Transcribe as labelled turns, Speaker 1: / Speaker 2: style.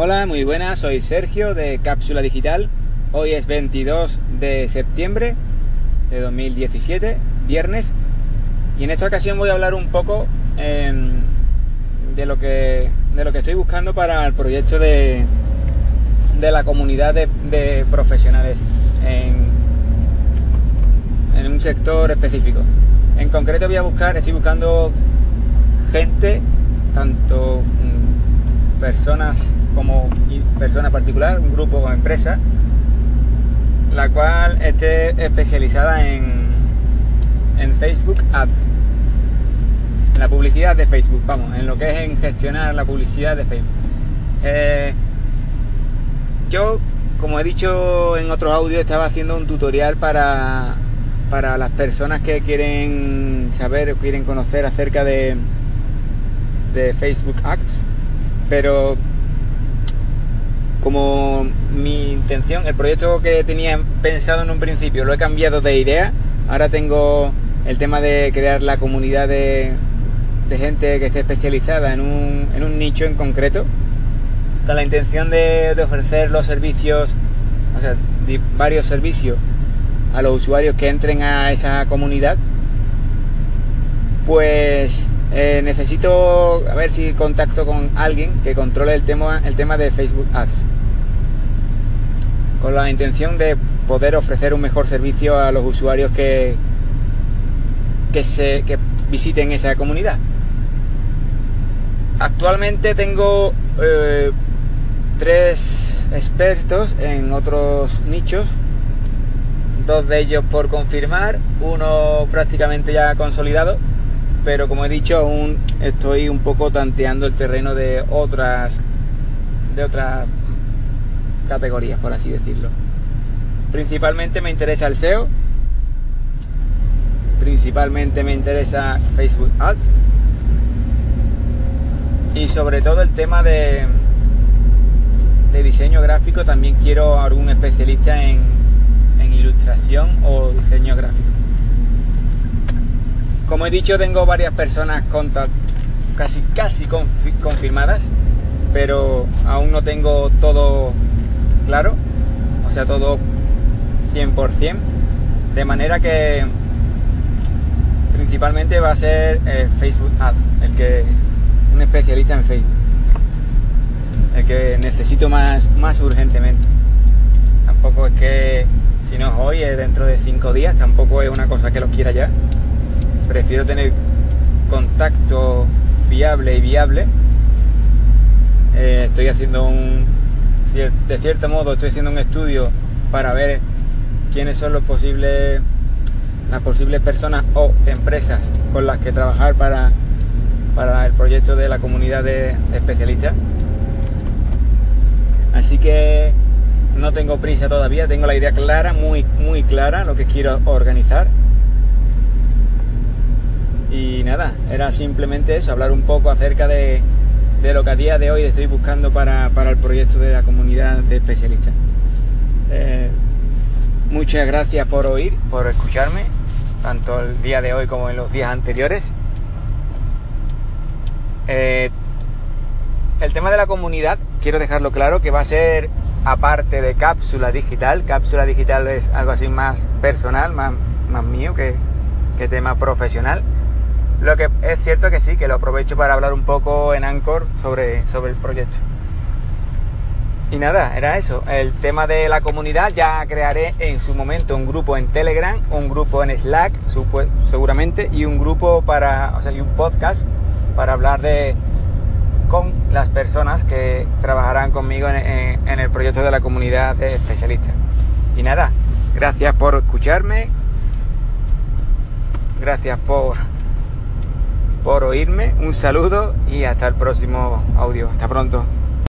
Speaker 1: Hola, muy buenas, soy Sergio de Cápsula Digital. Hoy es 22 de septiembre de 2017, viernes, y en esta ocasión voy a hablar un poco em, de, lo que, de lo que estoy buscando para el proyecto de, de la comunidad de, profesionales en, en un sector específico. En concreto voy a buscar, estoy buscando gente, tanto mm, personas como persona particular, un grupo o empresa, la cual esté especializada en, en Facebook Ads, en la publicidad de Facebook, vamos, en lo que es en gestionar la publicidad de Facebook. Eh, yo, como he dicho en otros audios, estaba haciendo un tutorial para, para las personas que quieren saber o quieren conocer acerca de, de Facebook Ads, pero como mi intención, el proyecto que tenía pensado en un principio lo he cambiado de idea, ahora tengo el tema de crear la comunidad de, gente que esté especializada en un, nicho en concreto, con la intención de, ofrecer los servicios, o sea, varios servicios a los usuarios que entren a esa comunidad, pues eh, necesito ver si contacto con alguien que controle el tema, el tema de Facebook Ads. Con la intención de poder ofrecer un mejor servicio a los usuarios que, que, se, que visiten esa comunidad. Actualmente tengo eh, tres expertos en otros nichos, dos de ellos por confirmar, uno prácticamente ya consolidado pero como he dicho aún estoy un poco tanteando el terreno de otras de otras categorías por así decirlo. Principalmente me interesa el SEO principalmente me interesa Facebook Ads. Y sobre todo el tema de, de diseño gráfico también quiero algún especialista en, en ilustración o diseño gráfico. Como he dicho, tengo varias personas casi, casi confirmadas, pero aún no tengo todo claro, o sea, todo 100%, de manera que principalmente va a ser eh, Facebook Ads, el que un especialista en Facebook, el que necesito más, más urgentemente. Tampoco es que si no es hoy, es dentro de cinco días, tampoco es una cosa que los quiera ya prefiero tener contacto fiable y viable. Eh, estoy haciendo un, de cierto modo, estoy haciendo un estudio para ver quiénes son los posibles, las posibles personas o empresas con las que trabajar para, para el proyecto de la comunidad de, especialistas. Así que no tengo prisa todavía, tengo la idea clara, muy, muy clara, lo que quiero organizar y nada, era simplemente eso, hablar un poco acerca de, lo que a día de hoy estoy buscando para, el proyecto de la comunidad de especialistas. Eh, muchas gracias por oír, por escucharme, tanto el día de hoy como en los días anteriores. Eh, el tema de la comunidad, quiero dejarlo claro, que va a ser aparte de cápsula digital. Cápsula digital es algo así más personal, más, más mío que, que tema profesional. Lo que es cierto que sí, que lo aprovecho para hablar un poco en Anchor sobre, sobre el proyecto. Y nada, era eso. El tema de la comunidad ya crearé en su momento un grupo en Telegram, un grupo en Slack, seguramente, y un grupo para, o sea, y un podcast para hablar de con las personas que trabajarán conmigo en, en el proyecto de la comunidad de especialistas. Y nada, gracias por escucharme, gracias por por oírme. Un saludo y hasta el próximo audio. Hasta pronto.